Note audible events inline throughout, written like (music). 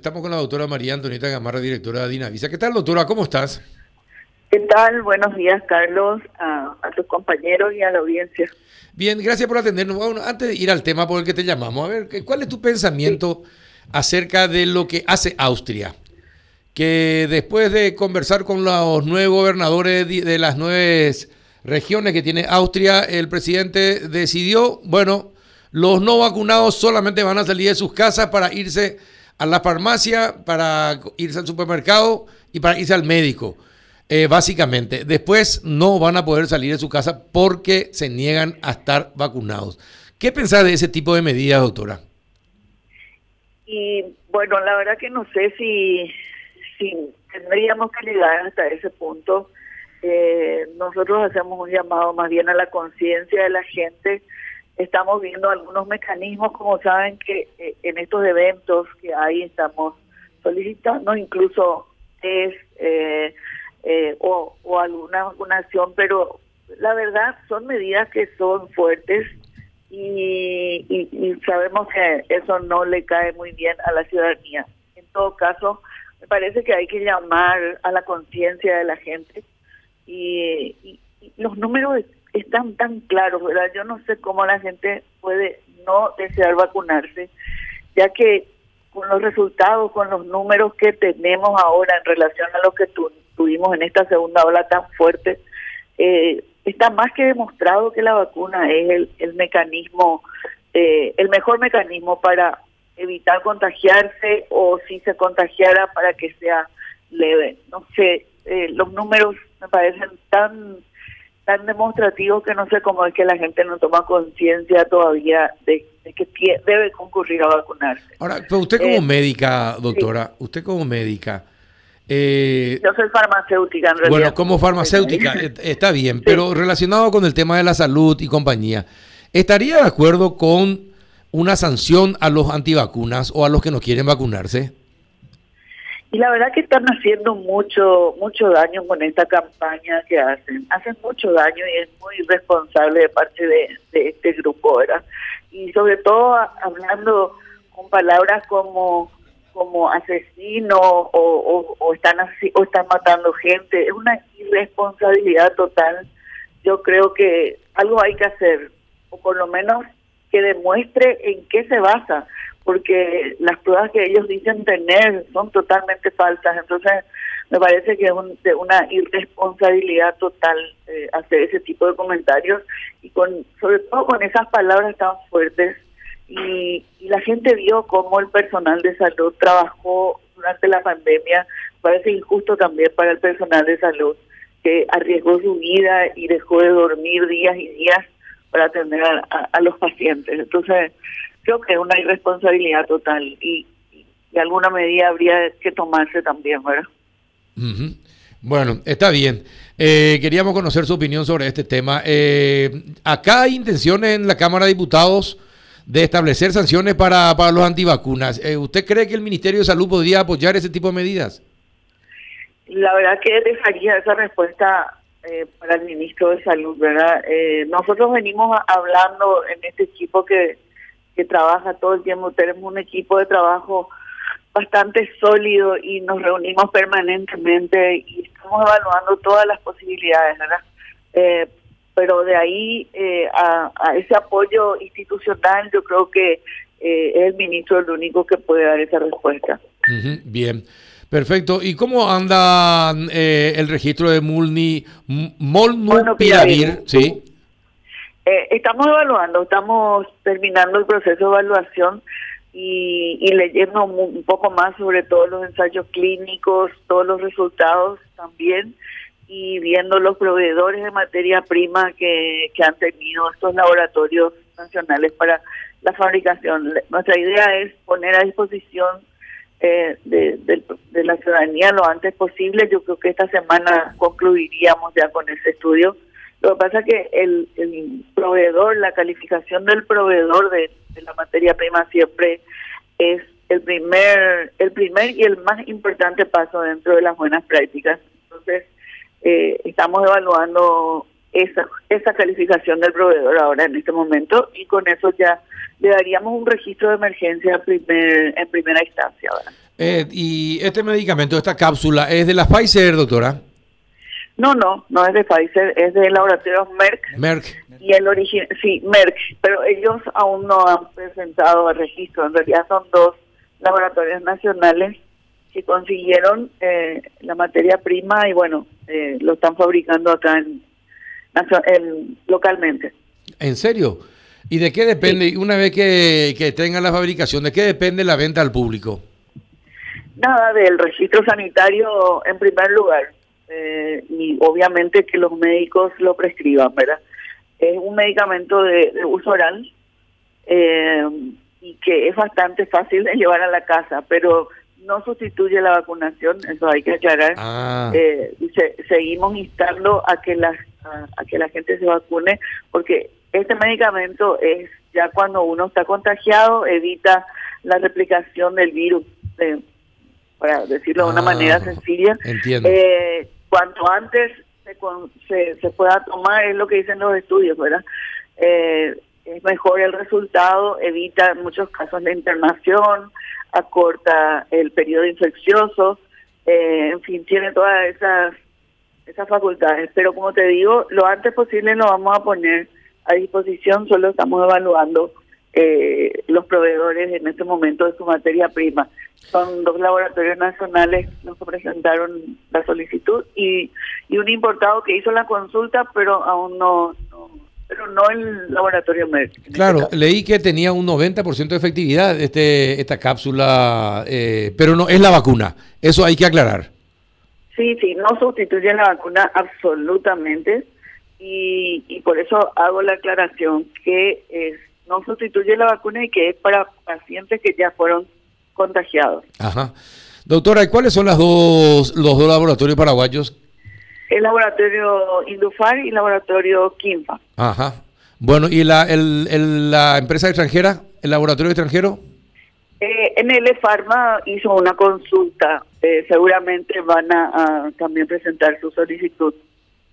Estamos con la doctora María Antonieta Gamarra, directora de Dinavisa. ¿Qué tal, doctora? ¿Cómo estás? ¿Qué tal? Buenos días, Carlos, a, tus compañeros y a la audiencia. Bien, gracias por atendernos. Bueno, antes de ir al tema por el que te llamamos, a ver, ¿cuál es tu pensamiento acerca de lo que hace Austria? Que después de conversar con los nueve gobernadores de las nueve regiones que tiene Austria, el presidente decidió, bueno, los no vacunados solamente van a salir de sus casas para irse a la farmacia, para irse al supermercado y para irse al médico, eh, básicamente. Después no van a poder salir de su casa porque se niegan a estar vacunados. ¿Qué pensás de ese tipo de medidas, doctora? Y bueno, la verdad que no sé si, si tendríamos que llegar hasta ese punto. Eh, nosotros hacemos un llamado más bien a la conciencia de la gente Estamos viendo algunos mecanismos, como saben que eh, en estos eventos que hay estamos solicitando incluso test eh, eh, o, alguna vacunación, pero la verdad son medidas que son fuertes y, y, sabemos que eso no le cae muy bien a la ciudadanía. En todo caso, me parece que hay que llamar a la conciencia de la gente y, y, los números están tan claros, ¿verdad? Yo no sé cómo la gente puede no desear vacunarse, ya que con los resultados, con los números que tenemos ahora en relación a lo que tuvimos en esta segunda ola tan fuerte, eh, está más que demostrado que la vacuna es el, el mecanismo, eh, el mejor mecanismo para evitar contagiarse o si se contagiara para que sea leve. No sé, eh, los números me parecen tan tan demostrativo que no sé cómo es que la gente no toma conciencia todavía de, que debe concurrir a vacunarse. Ahora, pero usted como eh, médica, doctora, usted como médica... Eh, Yo soy farmacéutica en realidad. Bueno, como farmacéutica, (laughs) eh, está bien, pero relacionado con el tema de la salud y compañía, ¿estaría de acuerdo con una sanción a los antivacunas o a los que no quieren vacunarse? Y la verdad que están haciendo mucho mucho daño con esta campaña que hacen. Hacen mucho daño y es muy irresponsable de parte de, este grupo, ¿verdad? Y sobre todo hablando con palabras como como asesino o, o, están así, o están matando gente. Es una irresponsabilidad total. Yo creo que algo hay que hacer, o por lo menos que demuestre en qué se basa porque las pruebas que ellos dicen tener son totalmente falsas. Entonces, me parece que es de una irresponsabilidad total eh, hacer ese tipo de comentarios y con sobre todo con esas palabras tan fuertes. Y, la gente vio cómo el personal de salud trabajó durante la pandemia. Parece injusto también para el personal de salud que arriesgó su vida y dejó de dormir días y días para atender a los pacientes. Entonces, creo que es una irresponsabilidad total y, de alguna medida habría que tomarse también, ¿verdad? Bueno, está bien. Eh, queríamos conocer su opinión sobre este tema. Eh, acá hay intenciones en la Cámara de Diputados de establecer sanciones para, para los antivacunas. Eh, ¿Usted cree que el Ministerio de Salud podría apoyar ese tipo de medidas? La verdad que dejaría esa respuesta para el ministro de Salud, ¿verdad? nosotros venimos hablando en este equipo que que trabaja todo el tiempo. Tenemos un equipo de trabajo bastante sólido y nos reunimos permanentemente y estamos evaluando todas las posibilidades, ¿verdad? Eh, pero de ahí eh, a, ese apoyo institucional yo creo que eh, es el ministro el único que puede dar esa respuesta. bien. Perfecto. ¿Y cómo anda el registro de Mulni, Molnupiravir? Sí. Eh, estamos evaluando, estamos terminando el proceso de evaluación y, leyendo un poco más sobre todos los ensayos clínicos, todos los resultados también y viendo los proveedores de materia prima que, han tenido estos laboratorios nacionales para la fabricación. Nuestra idea es poner a disposición eh, de, de, la ciudadanía lo antes posible. Yo creo que esta semana concluiríamos ya con ese estudio lo que pasa es que el, proveedor, la calificación del proveedor de, la materia prima siempre es el primer, el primer y el más importante paso dentro de las buenas prácticas. Entonces, eh, estamos evaluando esa, esa calificación del proveedor ahora en este momento y con eso ya le daríamos un registro de emergencia primer, en primera instancia. Eh, ¿Y este medicamento, esta cápsula, es de la Pfizer, doctora? No, no, no es de Pfizer, es de laboratorio Merck. Merck. Y el origen, sí, Merck, pero ellos aún no han presentado el registro. En realidad son dos laboratorios nacionales que consiguieron eh, la materia prima y bueno, eh, lo están fabricando acá en, localmente. ¿En serio? ¿Y de qué depende, una vez que, que tengan la fabricación, de qué depende la venta al público? Nada, del registro sanitario en primer lugar. Eh, y obviamente que los médicos lo prescriban, ¿verdad? Es un medicamento de, uso oral eh, y que es bastante fácil de llevar a la casa, pero no sustituye la vacunación, eso hay que aclarar. Ah. Eh, seguimos instando a que la a, que la gente se vacune porque este medicamento es ya cuando uno está contagiado evita la replicación del virus, para decirlo de una ah, manera sencilla. Entiendo. Eh, cuanto antes se, se, pueda tomar, es lo que dicen los estudios, ¿verdad? Eh, es mejor el resultado, evita muchos casos la internación, acorta el periodo infeccioso, eh, en fin, tiene todas esas, esas facultades. Pero como te digo, lo antes posible lo vamos a poner a disposición, solo estamos evaluando eh, los proveedores en este momento de su materia prima. Son dos laboratorios nacionales los que presentaron la solicitud y, y un importado que hizo la consulta, pero aún no, pero no el laboratorio Merck. Este claro, leí que tenía un 90% de efectividad este esta cápsula, eh, pero no es la vacuna. Eso hay que aclarar. Sí, sí, no sustituye la vacuna absolutamente y, y por eso hago la aclaración que es no sustituye la vacuna y que es para pacientes que ya fueron contagiados. Ajá. Doctora, ¿y cuáles son las dos, los dos laboratorios paraguayos? El laboratorio Indufar y el laboratorio Quimpa. Ajá. Bueno, ¿y la, el, la empresa extranjera, el laboratorio extranjero? Eh, NL Pharma hizo una consulta. Eh, seguramente van a, también presentar su solicitud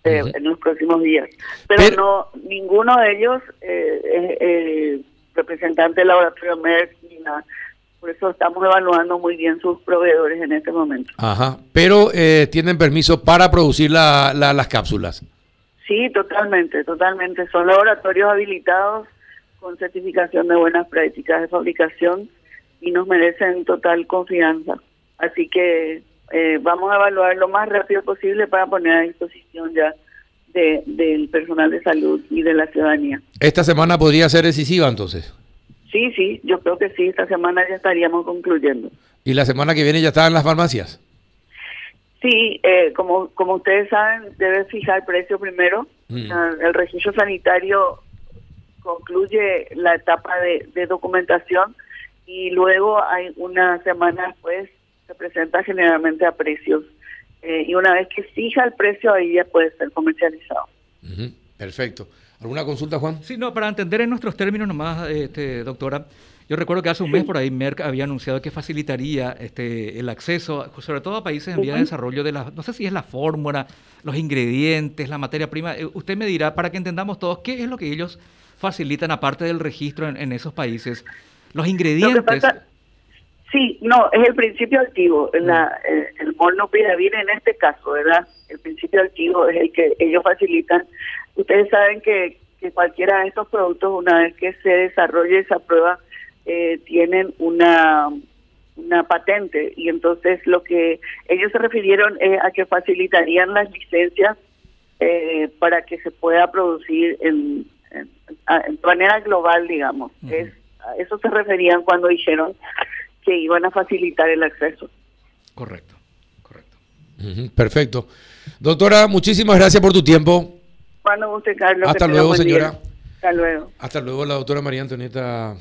eh, en los próximos días. Pero, no, ninguno de ellos eh, es eh, representante del laboratorio Merck ni nada. Por eso estamos evaluando muy bien sus proveedores en este momento. Ajá. Pero eh, tienen permiso para producir la, las cápsulas. Sí, totalmente, totalmente. Son laboratorios habilitados con certificación de buenas prácticas de fabricación y nos merecen total confianza. Así que eh, vamos a evaluar lo más rápido posible para poner a disposición ya de, del personal de salud y de la ciudadanía. ¿Esta semana podría ser decisiva entonces? Sí, sí, yo creo que sí, esta semana ya estaríamos concluyendo. ¿Y la semana que viene ya están en las farmacias? Sí, eh, como, como ustedes saben, debe fijar precio primero. Mm. El registro sanitario concluye la etapa de, de documentación y luego hay una semana después se presenta generalmente a precios eh, y una vez que fija el precio ahí ya puede ser comercializado. Perfecto. ¿Alguna consulta, Juan? Sí, no, para entender en nuestros términos nomás, este, doctora, yo recuerdo que hace un mes por ahí Merck había anunciado que facilitaría este, el acceso, sobre todo a países en vía de desarrollo, de la, no sé si es la fórmula, los ingredientes, la materia prima. Eh, usted me dirá, para que entendamos todos, ¿qué es lo que ellos facilitan aparte del registro en, esos países? Los ingredientes. Sí, no, es el principio activo, la, eh, el molnupiravir en este caso, ¿verdad? El principio activo es el que ellos facilitan. Ustedes saben que, que cualquiera de estos productos, una vez que se desarrolle esa prueba, eh, tienen una, una patente y entonces lo que ellos se refirieron es a que facilitarían las licencias eh, para que se pueda producir en, en, manera global, digamos. es, a eso se referían cuando dijeron que iban a facilitar el acceso. Correcto, correcto. perfecto. Doctora, muchísimas gracias por tu tiempo. Cuando usted, Carlos. Hasta luego, señora. Hasta luego. Hasta luego, la doctora María Antonieta